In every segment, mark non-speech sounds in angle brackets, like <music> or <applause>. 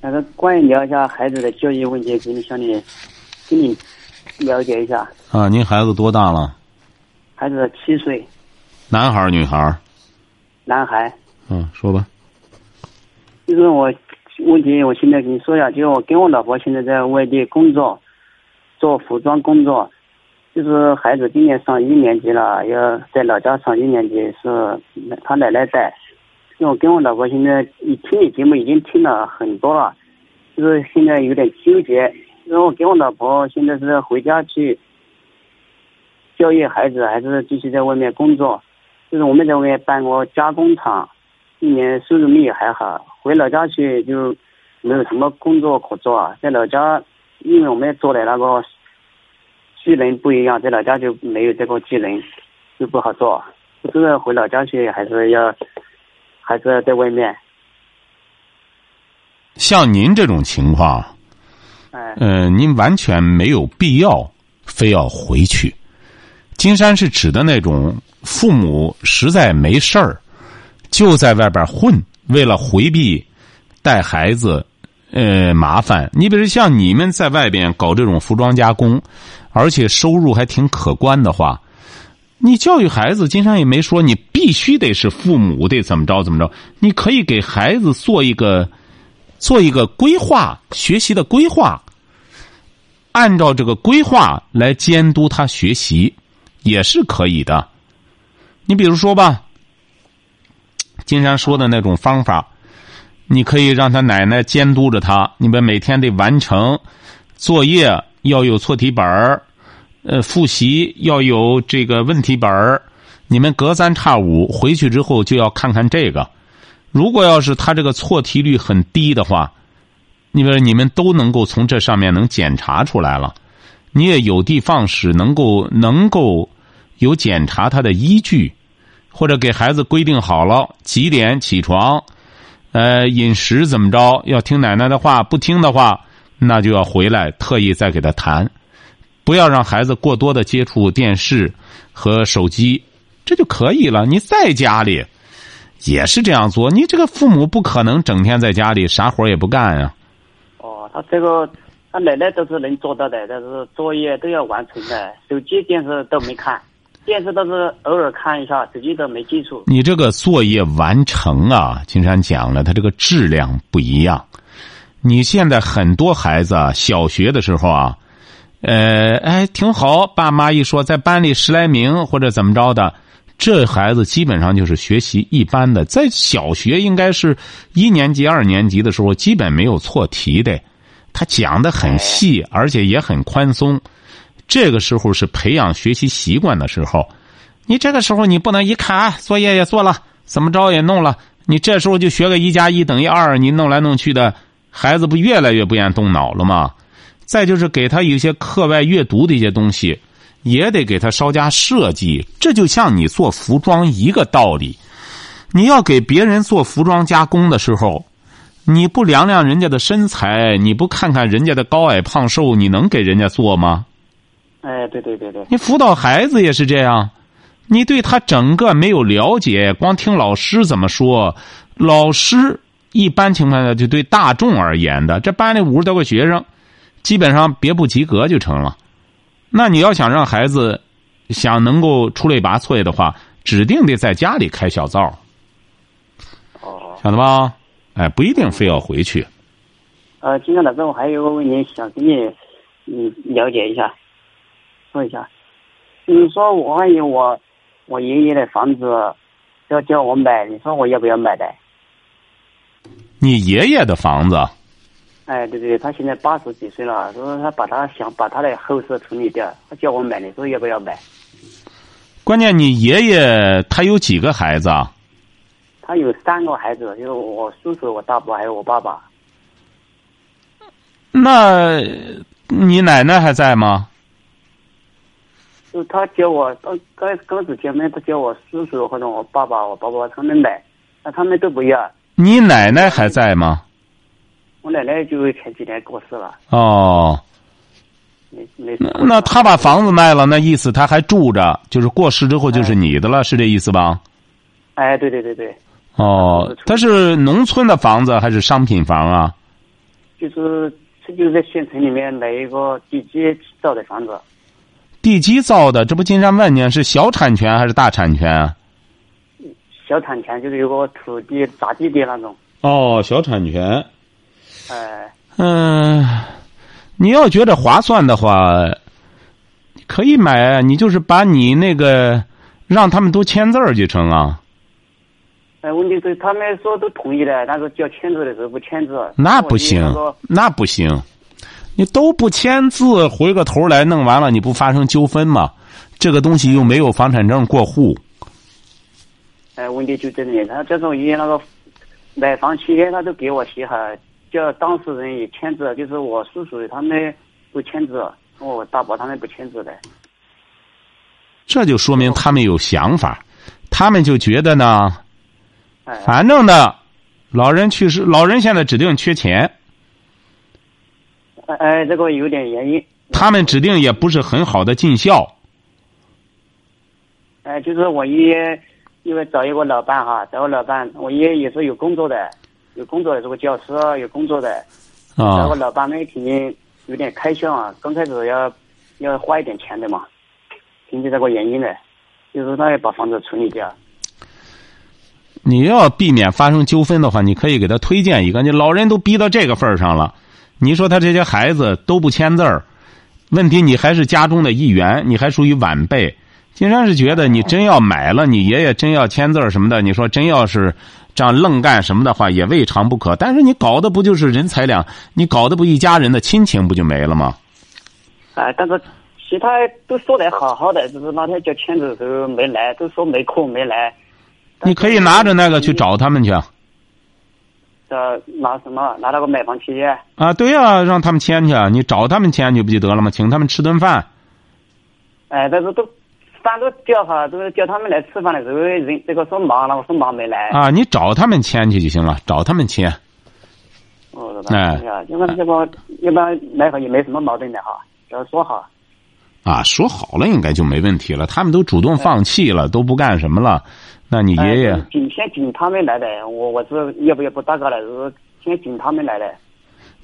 那个关于聊一下孩子的教育问题，给你向你，给你了解一下。啊，您孩子多大了？孩子七岁，男孩儿女孩儿？男孩。嗯，说吧。就是我问题，我现在跟你说一下，就是我跟我老婆现在在外地工作，做服装工作。就是孩子今年上一年级了，要在老家上一年级，是他奶奶带。因为我跟我老婆现在一听你节目已经听了很多了，就是现在有点纠结。因为我跟我老婆现在是回家去教育孩子，还是继续在外面工作？就是我们在外面办过加工厂，一年收入也还好。回老家去就没有什么工作可做啊，在老家，因为我们做的那个技能不一样，在老家就没有这个技能，就不好做。就是回老家去还是要，还是要在外面。像您这种情况，嗯，呃，您完全没有必要非要回去。金山是指的那种父母实在没事儿，就在外边混，为了回避带孩子呃麻烦。你比如像你们在外边搞这种服装加工，而且收入还挺可观的话，你教育孩子，金山也没说你必须得是父母得怎么着怎么着，你可以给孩子做一个。做一个规划，学习的规划，按照这个规划来监督他学习，也是可以的。你比如说吧，金山说的那种方法，你可以让他奶奶监督着他，你们每天得完成作业，要有错题本儿，呃，复习要有这个问题本儿，你们隔三差五回去之后就要看看这个。如果要是他这个错题率很低的话，你比如你们都能够从这上面能检查出来了，你也有的放矢，能够能够有检查他的依据，或者给孩子规定好了几点起床，呃，饮食怎么着，要听奶奶的话，不听的话，那就要回来特意再给他谈，不要让孩子过多的接触电视和手机，这就可以了。你在家里。也是这样做，你这个父母不可能整天在家里啥活也不干呀。哦，他这个他奶奶都是能做到的，但是作业都要完成的，手机、电视都没看，电视都是偶尔看一下，手机都没接触。你这个作业完成啊，金山讲了，他这个质量不一样。你现在很多孩子小学的时候啊，呃，哎，挺好，爸妈一说在班里十来名或者怎么着的。这孩子基本上就是学习一般的，在小学应该是一年级、二年级的时候，基本没有错题的。他讲的很细，而且也很宽松。这个时候是培养学习习惯的时候。你这个时候你不能一看啊，作业也做了，怎么着也弄了，你这时候就学个一加一等于二，你弄来弄去的，孩子不越来越不愿动脑了吗？再就是给他一些课外阅读的一些东西。也得给他稍加设计，这就像你做服装一个道理。你要给别人做服装加工的时候，你不量量人家的身材，你不看看人家的高矮胖瘦，你能给人家做吗？哎，对对对对。你辅导孩子也是这样，你对他整个没有了解，光听老师怎么说，老师一般情况下就对大众而言的，这班里五十多个学生，基本上别不及格就成了。那你要想让孩子想能够出类拔萃的话，指定得在家里开小灶。哦，晓得吧？哎，不一定非要回去。呃，金山老师，我还有个问题想跟你嗯了解一下，说一下。你说我万一我我爷爷的房子要叫我买，你说我要不要买的？你爷爷的房子？哎，对对，他现在八十几岁了，说他把他想把他的后事处理掉，他叫我买，你说要不要买？关键你爷爷他有几个孩子啊？他有三个孩子，就是我叔叔、我大伯还有我爸爸。那你奶奶还在吗？就他叫我刚刚刚子见面，他叫我叔叔或者我爸爸，我爸爸他们买，那他们都不要。你奶奶还在吗？我奶奶就前几年过世了，哦，没没。那他把房子卖了，那意思他还住着，就是过世之后就是你的了，是这意思吧？哎，对对对对，哦，他是农村的房子还是商品房啊？就是这就是在县城里面买一个地基造的房子，地基造的，这不经常问你是小产权还是大产权啊？小产权就是有个土地砸地的那种，哦，小产权。哎，嗯，你要觉得划算的话，可以买啊。你就是把你那个让他们都签字儿就成啊。哎，问题是他们说都同意了，但是叫签字的时候不签字。那不行那不行，你都不签字，回个头来弄完了，你不发生纠纷吗？这个东西又没有房产证过户，哎，问题就这里，他这种以那个买房期间，他都给我写好，叫当事人也签字，就是我叔叔他们不签字，我大伯他们不签字的。这就说明他们有想法，他们就觉得呢，哎，反正呢，老人去世，老人现在指定缺钱，哎哎，这个有点原因。他们指定也不是很好的尽孝。哎，就是我爷爷因为找一个老伴哈，找个老伴，我爷爷也是有工作的，有工作的是个教师，有工作的。啊。然后老爸呢，肯定有点开销啊，刚开始要要花一点钱的嘛，凭借这个原因呢，就是他要把房子处理掉。你要避免发生纠纷的话，你可以给他推荐一个。你老人都逼到这个份儿上了，你说他这些孩子都不签字儿，问题你还是家中的一员，你还属于晚辈。金山是觉得你真要买了，你爷爷真要签字儿什么的，你说真要是这样愣干什么的话，也未尝不可。但是你搞的不就是人财两？你搞的不一家人的亲情不就没了吗？哎，但是其他都说的好好的，就是那天叫签字的时候没来，都说没空没来。你可以拿着那个去找他们去呃，拿什么？拿那个买房契约？啊！对呀、让他们签去，你找他们签去不就得了吗？请他们吃顿饭。哎，但是都饭都叫哈，都是叫他们来吃饭的时候，人这个说忙，那个说忙没来。啊，你找他们签去就行了，找他们签。哦，哎是吧？要不然这个一般来好也没什么矛盾的哈，只要说好。啊，说好了应该就没问题了。他们都主动放弃了，都不干什么了，那你爷爷哎先请他们来的，我我是要不要不大哥了，是先请他们来的。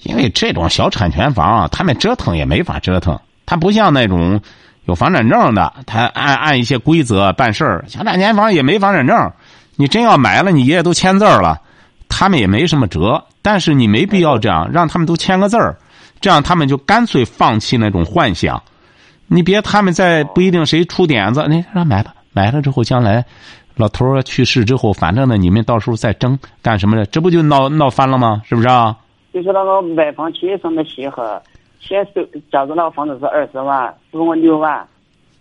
因为这种小产权房啊，他们折腾也没法折腾，他不像那种有房产证的，他按按一些规则办事儿。小产权房也没房产证，你真要买了，你爷爷都签字了，他们也没什么辙。但是你没必要这样，让他们都签个字儿，这样他们就干脆放弃那种幻想。你别他们再不一定谁出点子，你让买吧，买了之后将来老头儿去世之后，反正呢你们到时候再争干什么的，这不就闹闹翻了吗？是不是啊？就是那个买房契约上面写好，先收，假如那个房子是二十万，收我六万，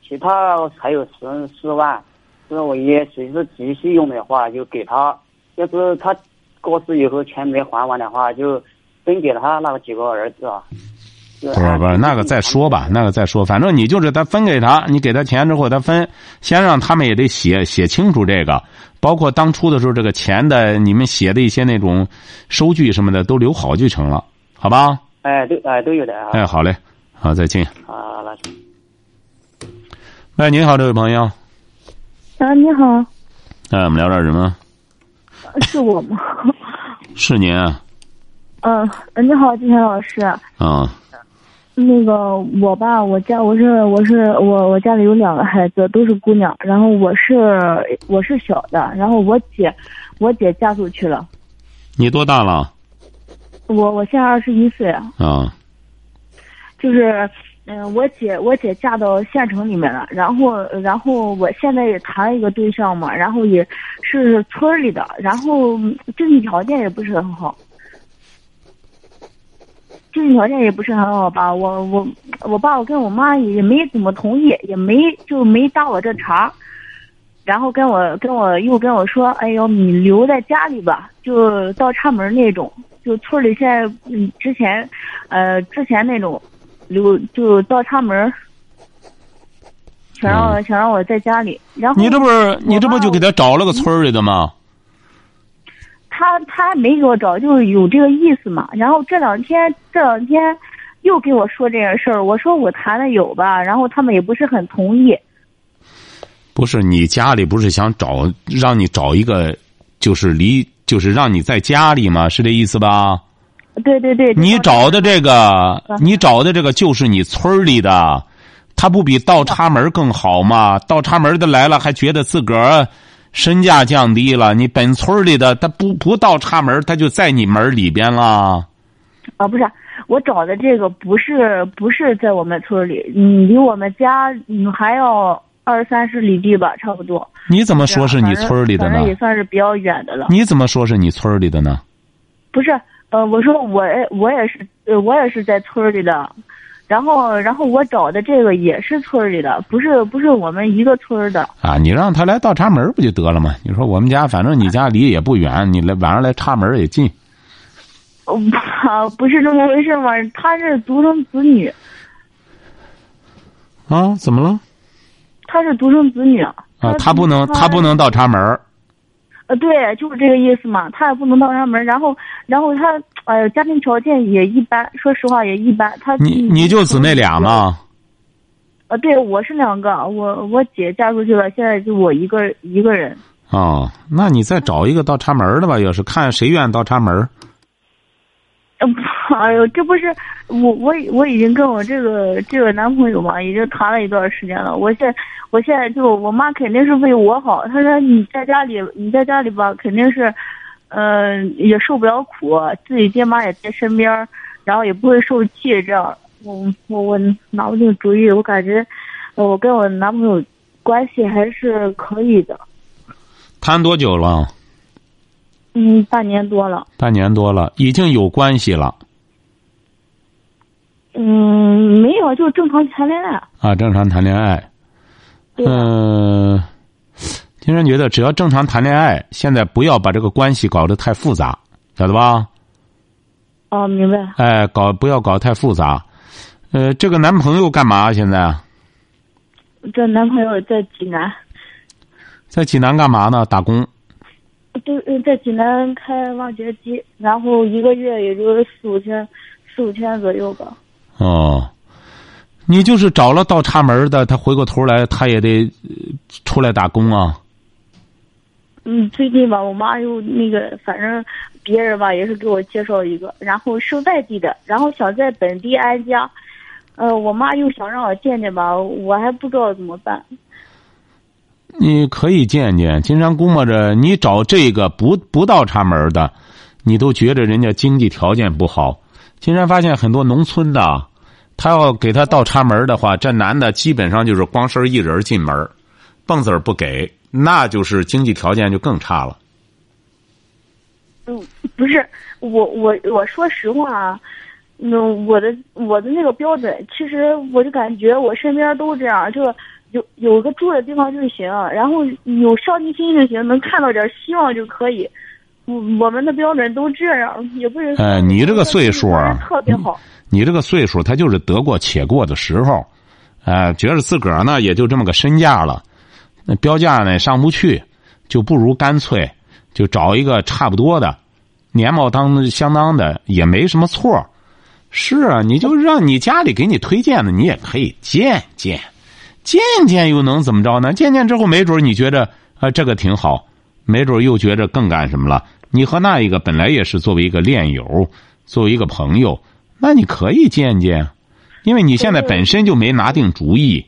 其他还有十四万，就是我爷爷随时急需用的话就给他，要是他过世以后钱没还完的话，就分给他那个几个儿子啊。不是不是，那个再说吧，那个再说。反正你就是他分给他，你给他钱之后他分，先让他们也得写写清楚这个，包括当初的时候这个钱的你们写的一些那种收据什么的都留好就成了，好吧？哎，都哎都有的啊。哎，好嘞，好，再见。啊，那行。喂，您好，这位朋友，啊，你好，哎，我们聊点什么？是我吗？是您啊？嗯，你好，金山老师。啊，那个我吧，我家我是我是我我家里有两个孩子，都是姑娘，然后我是我是小的，然后我姐我姐嫁出去了，你多大了？我我现在二十一岁，啊，就是嗯、我姐我姐嫁到县城里面了，然后然后我现在也谈了一个对象嘛，然后也是村儿里的，然后嗯经济条件也不是很好。经济条件也不是很好吧，我我我爸我跟我妈也没怎么同意，也没就没搭我这茬，然后跟我跟我又跟我说，哎呦你留在家里吧，就倒插门那种，就村里现在嗯之前呃之前那种，有就倒插门儿，想让我、想让我在家里，然后你这不是你这不就给他找了个村儿里的吗？他他没给我找，就是有这个意思嘛。然后这两天这两天又跟我说这件事儿，我说我谈的有吧，然后他们也不是很同意。不是你家里不是想找让你找一个，就是离就是让你在家里嘛？是这意思吧？对对对，你找的这个，嗯你找的这个就是你村里的，他不比倒插门更好吗？倒插门的来了还觉得自个儿身价降低了，你本村里的他不不倒插门，他就在你门里边了。啊，不是，我找的这个不是不是在我们村里，你，离我们家你还要二三十里地吧，差不多。你怎么说是你村儿里的呢反正？也算是比较远的了。你怎么说是你村儿里的呢？不是，呃，我说我我也是，呃，我也是在村里的，然后然后我找的这个也是村里的，不是不是我们一个村的。啊，你让他来倒插门不就得了吗？你说我们家反正你家离也不远，你来晚上来插门也近。哦，不 <laughs> 是这么回事嘛，他是独生子女，啊，怎么了？他是独生子女啊，他不能，他他不能倒插门儿呃，对，就是这个意思嘛。他也不能倒插门，然后，然后他，哎呀，家庭条件也一般，说实话也一般。他你你就姊妹俩？吗？呃，对，我是两个，我我姐嫁出去了，现在就我一个一个人。哦，那你再找一个倒插门的吧，要是看谁愿意倒插门。<laughs> 哎呦，这不是我我我已经跟我这个这个男朋友嘛，已经谈了一段时间了。我现我现在就我妈肯定是为我好，她说你在家里你在家里吧，肯定是，呃，也受不了苦，自己爹妈也在身边，然后也不会受气，这样。我我我拿不定主意，我感觉，我跟我男朋友关系还是可以的。谈多久了？嗯，半年多了。半年多了，已经有关系了嗯，没有，就是正常谈恋爱。啊，正常谈恋爱。嗯、金山觉得只要正常谈恋爱，现在不要把这个关系搞得太复杂，晓得吧？哦，明白。哎，搞不要搞太复杂。呃，这个男朋友干嘛现在这男朋友在济南，在济南干嘛呢？打工。对，呃在济南开挖掘机，然后一个月也就四五千，四五千左右吧。哦，你就是找了倒插门的，他回过头来，他也得呃出来打工啊。嗯，最近吧，我妈又那个，反正别人吧也是给我介绍一个，然后是外地的，然后想在本地安家，呃，我妈又想让我见见吧，我还不知道怎么办。你可以见见，金山估摸着你找这个不不倒插门的，你都觉着人家经济条件不好。金山发现很多农村的，他要给他倒插门的话，这男的基本上就是光身一人进门，蹦子儿不给，那就是经济条件就更差了。嗯，不是，我我我说实话啊，嗯，我的我的那个标准，其实我就感觉我身边都这样，就有有个住的地方就行，然后有上进心就行，能看到点希望就可以。我我们的标准都这样，也不是说。哎你这个岁数啊特别好。你这个岁数，他就是得过且过的时候，哎、觉得自个儿呢也就这么个身价了，那标价呢上不去，就不如干脆就找一个差不多的，年貌当相当的也没什么错。是啊，你就让你家里给你推荐的，你也可以见见，见见又能怎么着呢？见见之后，没准你觉着啊、呃这个挺好，没准又觉着更干什么了。你和那一个本来也是作为一个恋友，作为一个朋友，那你可以见见，因为你现在本身就没拿定主意。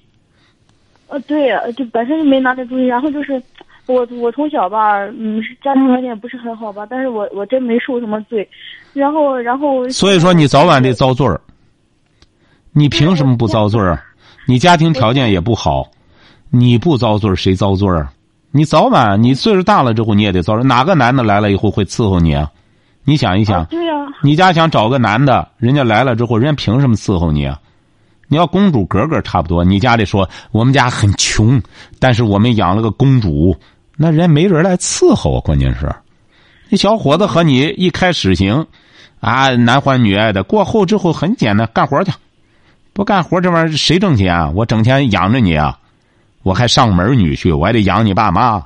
呃，对，就本身就没拿定主意，然后就是我我从小吧，嗯，是家庭条件不是很好吧，但是我我真没受什么罪，然后然后所以说你早晚得遭罪儿。你凭什么不遭罪儿？你家庭条件也不好，你不遭罪儿谁遭罪啊？你早晚你岁数大了之后你也得遭罪儿。哪个男的来了以后会伺候你啊？你想一想，啊对呀、你家想找个男的，人家来了之后，人家凭什么伺候你啊？你要公主格格差不多，你家里说我们家很穷，但是我们养了个公主，那人没人来伺候啊。关键是，那小伙子和你一开始行，啊，男欢女爱的。过后之后很简单，干活去。不干活这玩意儿谁挣钱啊？我整天养着你啊，我还上门女婿，我还得养你爸妈。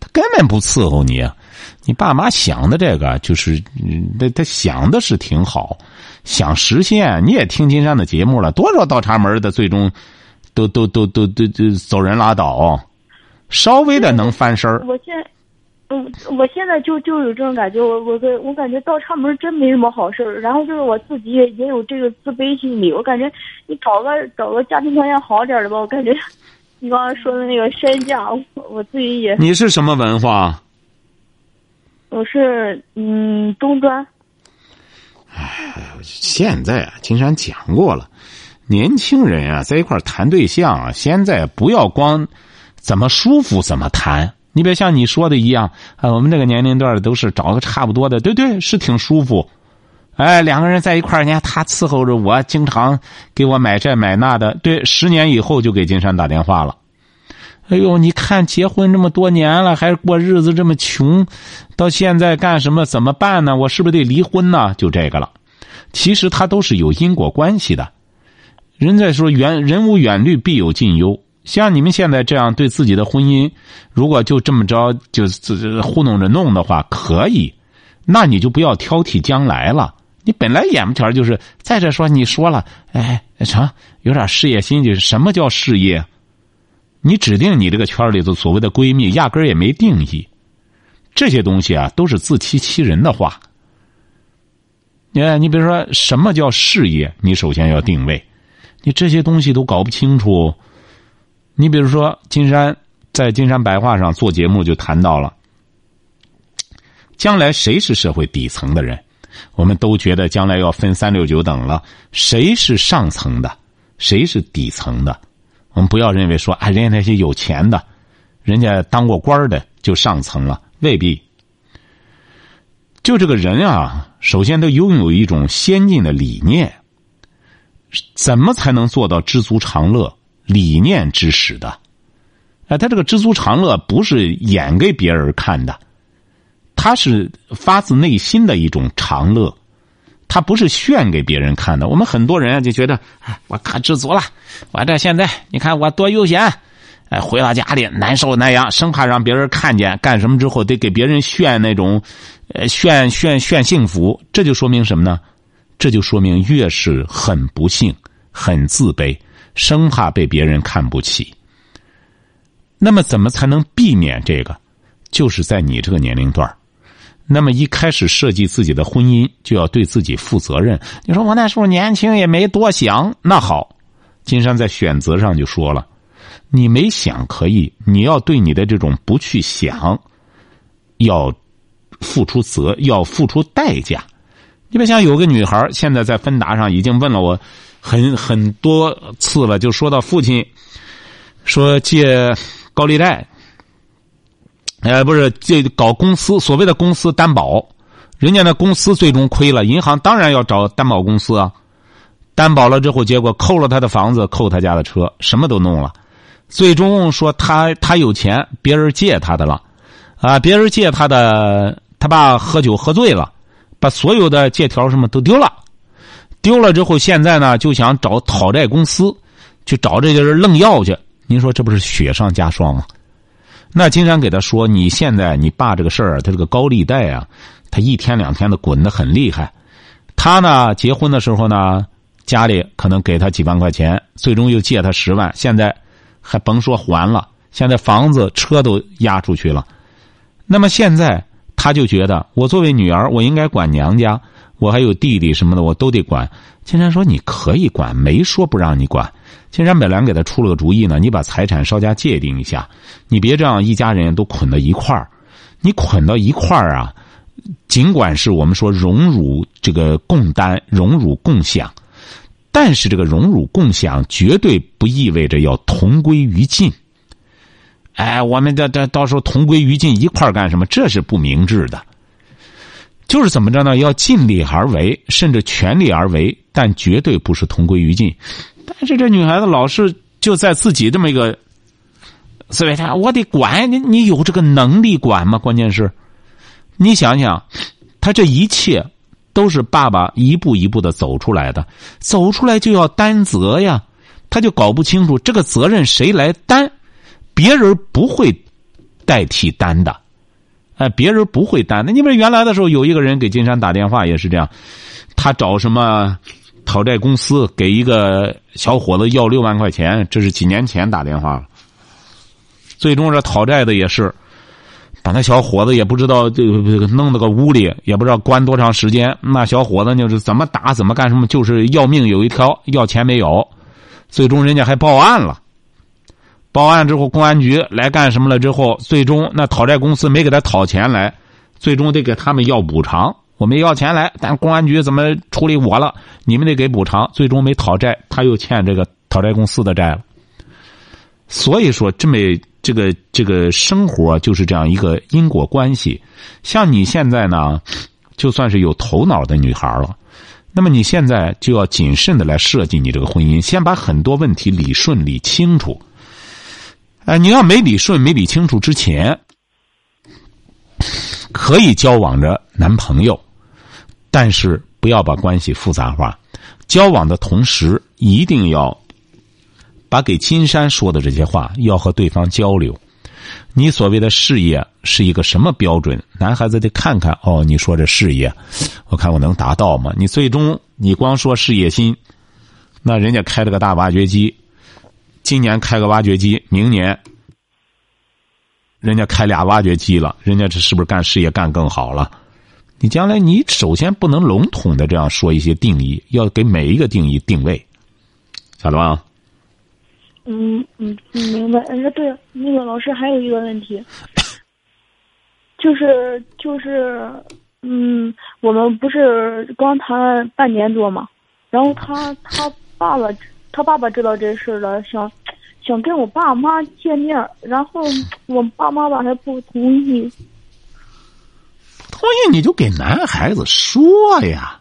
他根本不伺候你，你爸妈想的这个就是，他他想的是挺好，想实现。你也听金山的节目了，多少倒插门的最终都都都都都都走人拉倒，稍微的能翻身。嗯，我现在就就有这种感觉，我我我感觉倒插门真没什么好事儿。然后就是我自己也也有这个自卑心理，我感觉你找个找个家庭条件好点的吧，我感觉你刚刚说的那个身价，我自己也。你是什么文化？我是嗯中专。哎，现在啊，金山讲过了，年轻人啊，在一块谈对象啊，现在不要光怎么舒服怎么谈。你别像你说的一样，啊，我们这个年龄段的都是找个差不多的，对对，是挺舒服。哎，两个人在一块儿，你看他伺候着我，经常给我买这买那的。对，十年以后就给金山打电话了。哎呦，你看结婚这么多年了，还过日子这么穷，到现在干什么？怎么办呢？我是不是得离婚呢？就这个了。其实他都是有因果关系的。人在说远人无远虑，必有近忧。像你们现在这样对自己的婚姻，如果就这么着就糊弄着弄的话，可以，那你就不要挑剔将来了。你本来眼巴前就是，再者说你说了，哎，成，有点事业心，就是什么叫事业？你指定你这个圈里头所谓的闺蜜，压根儿也没定义。这些东西啊，都是自欺欺人的话。你，你比如说什么叫事业，你首先要定位，你这些东西都搞不清楚。你比如说，金山在金山白话上做节目就谈到了，将来谁是社会底层的人？我们都觉得将来要分三六九等了，谁是上层的，谁是底层的？我们不要认为说啊，人家那些有钱的，人家当过官的就上层了，未必。就这个人啊，首先都拥有一种先进的理念，怎么才能做到知足常乐？理念指使的，哎，他这个知足常乐不是演给别人看的，他是发自内心的一种常乐，他不是炫给别人看的。我们很多人啊就觉得，哎，我可知足了，我这现在你看我多悠闲，哎，回到家里难受那样，生怕让别人看见，干什么之后得给别人炫那种，呃，炫炫炫幸福，这就说明什么呢？这就说明越是很不幸、很自卑。生怕被别人看不起，那么怎么才能避免这个？就是在你这个年龄段那么一开始设计自己的婚姻，就要对自己负责任。你说我那时候年轻也没多想，那好，金山在选择上就说了，你没想可以，你要对你的这种不去想，要付出责，要付出代价。你别想有个女孩现在在芬达上已经问了我。很很多次了，就说到父亲说借高利贷，呃，不是借搞公司，所谓的公司担保，人家那公司最终亏了，银行当然要找担保公司啊，担保了之后，结果扣了他的房子，扣他家的车，什么都弄了，最终说他他有钱，别人借他的了，啊，别人借他的，他爸喝酒喝醉了，把所有的借条什么都丢了。丢了之后，现在呢就想找讨债公司，去找这些人愣要去。您说这不是雪上加霜吗？那金山给他说：“你现在你爸这个事儿，他这个高利贷啊，他一天两天的滚的很厉害。他呢结婚的时候呢，家里可能给他几万块钱，最终又借他十万，现在还甭说还了，现在房子车都押出去了。那么现在他就觉得，我作为女儿，我应该管娘家。”我还有弟弟什么的，我都得管。金山说：“你可以管，没说不让你管。”金山本来给他出了个主意呢，你把财产稍加界定一下，你别这样一家人都捆到一块儿。你捆到一块儿啊，尽管是我们说荣辱这个共担、荣辱共享，但是这个荣辱共享绝对不意味着要同归于尽。哎，我们这这到时候同归于尽一块干什么？这是不明智的。就是怎么着呢？要尽力而为，甚至全力而为，但绝对不是同归于尽。但是这女孩子老是就在自己这么一个思维上，我得管你，你有这个能力管吗？关键是，你想想，他这一切都是爸爸一步一步的走出来的，走出来就要担责呀。他就搞不清楚这个责任谁来担，别人不会代替担的，哎，别人不会担。那你们原来的时候有一个人给金山打电话也是这样，他找什么讨债公司给一个小伙子要六万块钱，这是几年前打电话了。最终这讨债的也是，把那小伙子也不知道这个弄到个屋里，也不知道关多长时间。那小伙子就是怎么打怎么干什么，就是要命有一条，要钱没有。最终人家还报案了，报案之后公安局来干什么了？之后最终那讨债公司没给他讨钱来，最终得给他们要补偿。我没要钱来，但公安局怎么处理我了？你们得给补偿。最终没讨债，他又欠这个讨债公司的债了。所以说，这么这个这个生活就是这样一个因果关系。像你现在呢，就算是有头脑的女孩了。那么你现在就要谨慎的来设计你这个婚姻，先把很多问题理顺理清楚。哎，你要没理顺没理清楚之前，可以交往着男朋友，但是不要把关系复杂化。交往的同时，一定要把给金山说的这些话要和对方交流。你所谓的事业是一个什么标准？男孩子得看看哦。你说这事业，我看我能达到吗？你最终你光说事业心，那人家开了个大挖掘机，今年开个挖掘机，明年人家开俩挖掘机了，人家这是不是干事业干更好了？你将来你首先不能笼统的这样说一些定义，要给每一个定义定位，晓得吧？嗯嗯，明白。哎，对，那个老师还有一个问题，就是就是，嗯，我们不是刚谈了半年多嘛，然后他他爸爸他爸爸知道这事了，想想跟我爸妈见面，然后 <laughs> 我爸妈吧还不同意。不同意你就给男孩子说呀，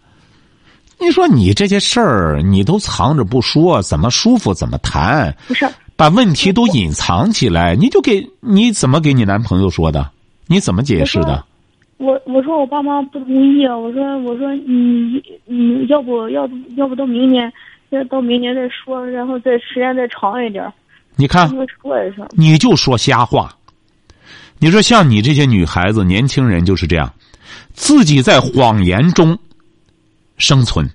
你说你这些事儿你都藏着不说，怎么舒服怎么谈？不是，把问题都隐藏起来，你就给你怎么给你男朋友说的？你怎么解释的？我我说我爸妈不同意啊！我说我说你你要不要不要不到明年，要到明年再说，然后再时间再长一点。你看，说一声，你就说瞎话。你说像你这些女孩子、年轻人就是这样，自己在谎言中。生存，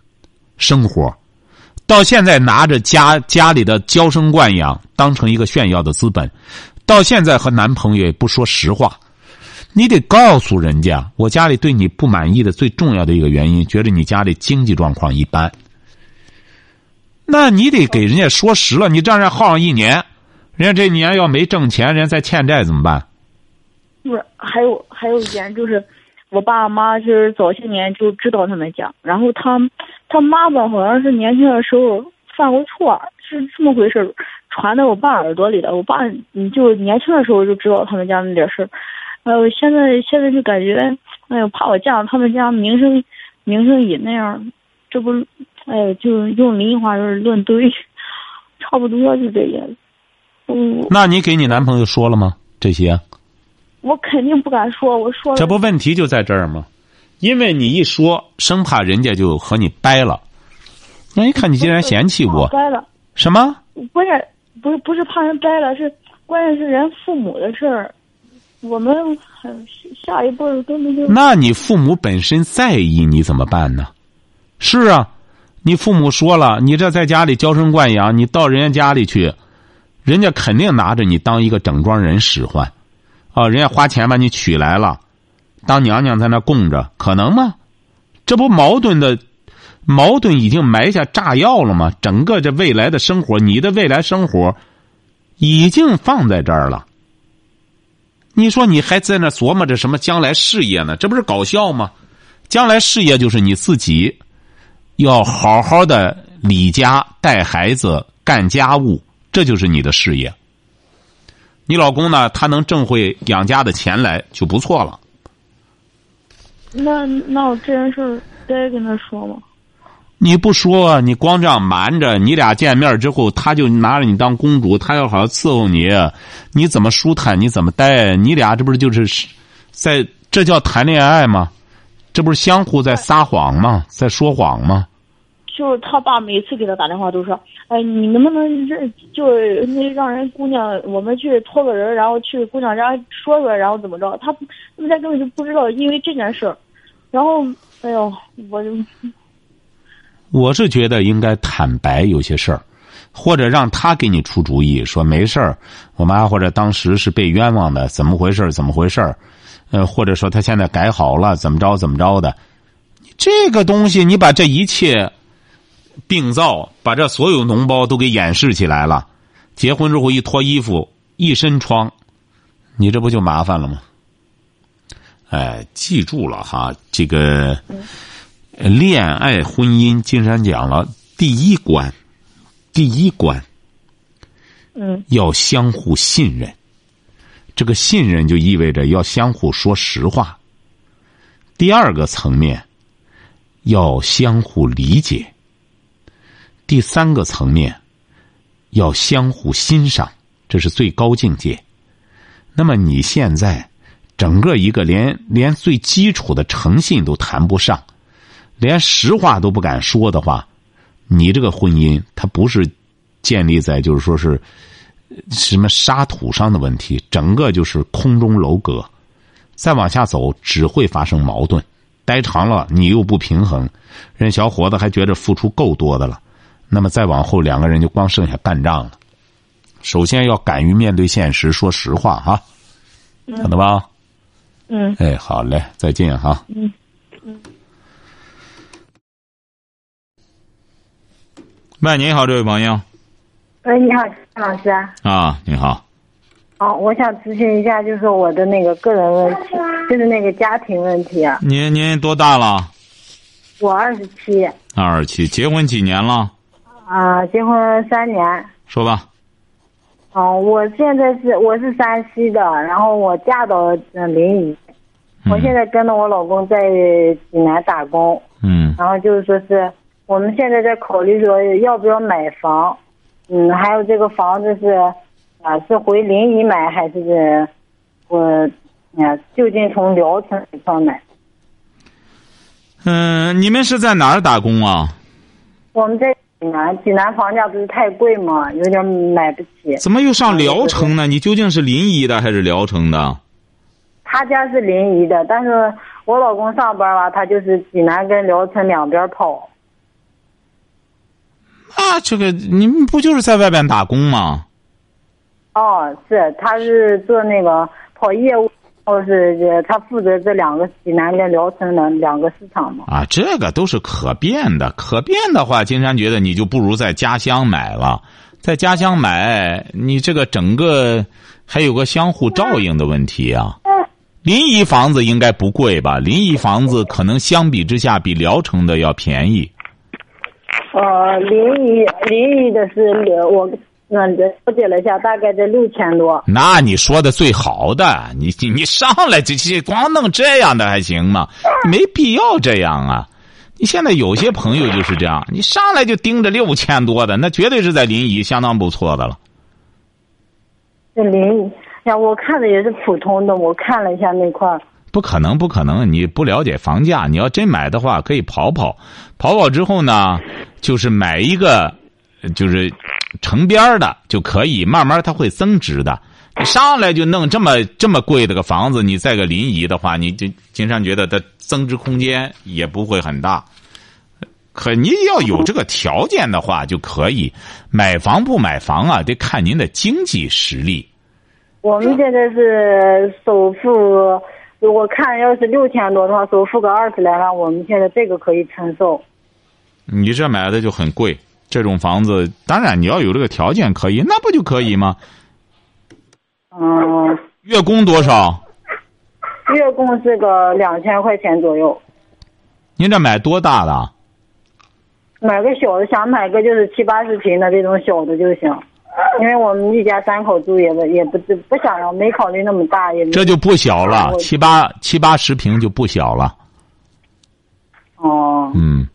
生活，到现在拿着家家里的娇生惯养当成一个炫耀的资本，到现在和男朋友也不说实话，你得告诉人家，我家里对你不满意的最重要的一个原因，觉得你家里经济状况一般。那你得给人家说实了，你这样耗上一年，人家这年要没挣钱，人家再欠债怎么办？不是，还有还有一点就是。我爸妈就是早些年就知道他们家，然后他他妈妈好像是年轻的时候犯过错，是这么回事传到我爸耳朵里的。我爸你就年轻的时候就知道他们家那点事儿，哎呦，现在现在就感觉，哎呦，怕我嫁到他们家名声名声也那样，这不，哎，就用邻居话就是论堆，差不多就这样。嗯，那你给你男朋友说了吗？这些？我肯定不敢说，我说了。这不问题就在这儿吗？因为你一说，生怕人家就和你掰了。那一看你竟然嫌弃我，<laughs> 掰了什么？关键不是不是怕人掰了，是关键是人父母的事儿。我们下一步都没有。那你父母本身在意你怎么办呢？是啊，你父母说了，你这在家里娇生惯养，你到人家家里去，人家肯定拿着你当一个整装人使唤。啊，人家花钱把你娶来了，当娘娘在那供着，可能吗？这不矛盾的，矛盾已经埋下炸药了吗？整个这未来的生活，你的未来生活，已经放在这儿了。你说你还在那琢磨着什么将来事业呢？这不是搞笑吗？将来事业就是你自己，要好好的理家、带孩子、干家务，这就是你的事业。你老公呢？他能挣回养家的钱来就不错了。那那我这件事该跟他说吗？你不说，你光这样瞒着，你俩见面之后，他就拿着你当公主，他要好好伺候你，你怎么舒坦？你怎么待？你俩这不是就是在这叫谈恋爱吗？这不是相互在撒谎吗？在说谎吗？就是他爸每次给他打电话都说：“哎，你能不能认就是那让人姑娘，我们去托个人，然后去姑娘家说说，然后怎么着？”他他们家根本就不知道，因为这件事儿。然后，哎呦，我就我是觉得应该坦白有些事儿，或者让他给你出主意，说没事儿，我妈或者当时是被冤枉的，怎么回事？怎么回事？呃，或者说他现在改好了，怎么着怎么着的？这个东西，你把这一切病灶，把这所有脓包都给掩饰起来了，结婚之后一脱衣服，一身疮，你这不就麻烦了吗？哎，记住了哈，这个恋爱婚姻，金山讲了，第一关，第一关嗯要相互信任。这个信任就意味着要相互说实话。第二个层面，要相互理解。第三个层面，要相互欣赏，这是最高境界。那么你现在整个一个连连最基础的诚信都谈不上，连实话都不敢说的话，你这个婚姻它不是建立在就是说是什么沙土上的问题，整个就是空中楼阁，再往下走只会发生矛盾，待长了你又不平衡，人小伙子还觉得付出够多的了，那么再往后两个人就光剩下干仗了。首先要敢于面对现实，说实话哈，晓得吧？嗯哎，好嘞，再见哈。嗯嗯喂，你好，这位朋友喂，你好，陈老师。啊，你好，哦，我想咨询一下，就是我的那个个人问题，就是那个家庭问题。啊您您多大了？我二十七，二十七，结婚几年了？啊、结婚三年。说吧。哦，我现在是我是山西的，然后我嫁到呃临沂，我现在跟着我老公在济南打工，嗯然后就是说是我们现在在考虑说要不要买房，嗯，还有这个房子是啊是回临沂买还是我呀就近从聊城这块买？嗯，你们是在哪儿打工啊？我们在济南，济南房价不是太贵吗，有点买不起。怎么又上聊城呢？你究竟是临沂的还是聊城的？他家是临沂的，但是我老公上班吧，他就是济南跟聊城两边跑。那，这个你们不就是在外边打工吗？哦，是，他是做那个跑业务，或是呃他负责这两个济南跟聊城的两个市场嘛。啊，这个都是可变的。可变的话，金山觉得你就不如在家乡买了。在家乡买，你这个整个还有个相互照应的问题啊。临沂房子应该不贵吧？临沂房子可能相比之下比聊城的要便宜。呃，临沂临沂的是呃我那了解了一下，大概在六千多。那你说的最好的，你你你上来这这光弄这样的还行吗？没必要这样啊！你现在有些朋友就是这样，你上来就盯着六千多的，那绝对是在临沂相当不错的了。在临沂呀，我看的也是普通的，我看了一下那块儿。不可能，不可能！你不了解房价，你要真买的话，可以跑跑，跑跑之后呢，就是买一个，就是城边的就可以，慢慢它会增值的。上来就弄这么这么贵的个房子，你在个临沂的话，你就经常觉得它增值空间也不会很大。可你要有这个条件的话，就可以买房不买房啊，得看您的经济实力。我们现在是首付，我看要是六千多的话，首付个二十来万，我们现在这个可以承受。你这买的就很贵，这种房子，当然你要有这个条件可以，那不就可以吗？嗯，月供多少？月供是个两千块钱左右，您这买多大的？买个小的，想买个就是七八十平的这种小的就行。因为我们一家三口住也不也不不想要，没考虑那么大，也这就不小了，七八七八十平就不小了。哦，嗯，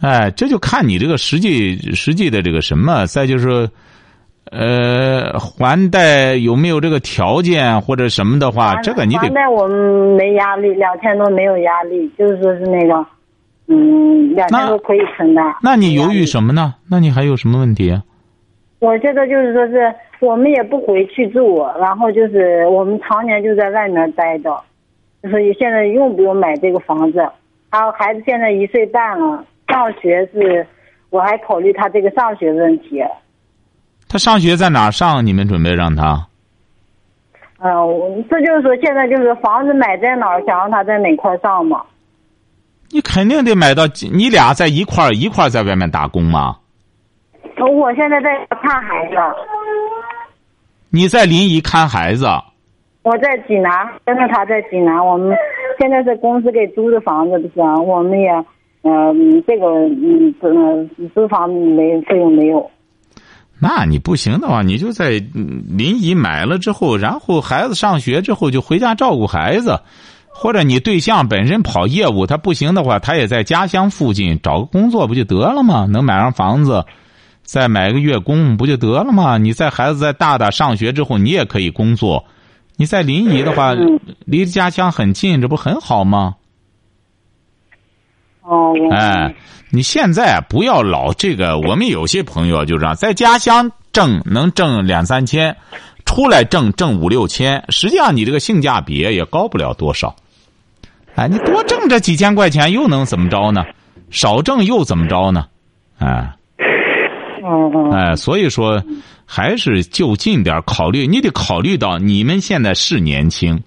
哎，这就看你这个实际实际的这个什么，再就是，呃，还贷有没有这个条件或者什么的话，这个你得还贷我们没压力，两千多没有压力，就是说是那个，嗯，两千多可以承担。那你犹豫什么呢？那你还有什么问题？我觉得就是说是我们也不回去住，然后就是我们常年就在外面待着，所以现在用不用买这个房子？还有孩子现在一岁半了，上学是，我还考虑他这个上学问题。他上学在哪上？你们准备让他？嗯、我这就是说现在就是房子买在哪儿，想让他在哪块儿上嘛。你肯定得买到，你俩在一块儿一块儿在外面打工嘛？我现在在看孩子，你在临沂看孩子，我在济南，跟着他在济南。我们现在是公司给租的房子，不是吧？我们也，嗯、这个嗯，这租房没费用没有。那你不行的话，你就在临沂买了之后，然后孩子上学之后就回家照顾孩子，或者你对象本身跑业务，他不行的话，他也在家乡附近找个工作不就得了吗？能买上房子，再买个月供不就得了吗？你在孩子再大大上学之后，你也可以工作。你在临沂的话，离家乡很近，这不很好吗？哦，哎，你现在不要老这个，我们有些朋友就这样，在家乡挣能挣两三千，出来挣挣五六千，实际上你这个性价比也高不了多少。哎，你多挣这几千块钱又能怎么着呢？少挣又怎么着呢？哎哎，所以说还是就近点考虑，你得考虑到你们现在是年轻，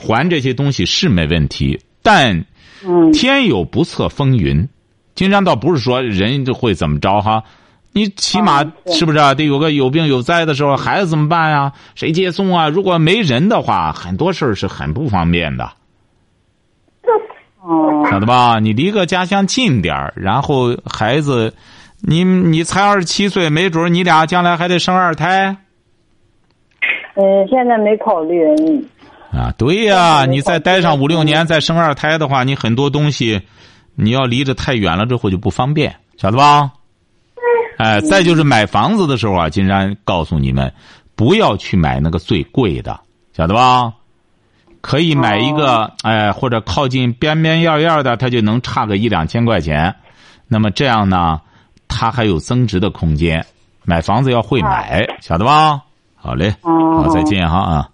还这些东西是没问题，但。嗯天有不测风云，金山倒不是说人就会怎么着哈，你起码啊是不是啊？得有个有病有灾的时候，孩子怎么办呀？谁接送啊？如果没人的话，很多事儿是很不方便的，哦晓得吧？你离个家乡近点儿，然后孩子，你你才二十七岁，没准儿你俩将来还得生二胎嗯，现在没考虑。嗯啊！对呀、没你再待上五六年，再生二胎的话，你很多东西你要离着太远了之后就不方便，晓得吧？哎，再就是买房子的时候啊，金山告诉你们，不要去买那个最贵的，晓得吧？可以买一个，哎，或者靠近边边沿沿的，它就能差个一两千块钱。那么这样呢，它还有增值的空间。买房子要会买，晓得吧？好嘞，哦好，再见哈啊。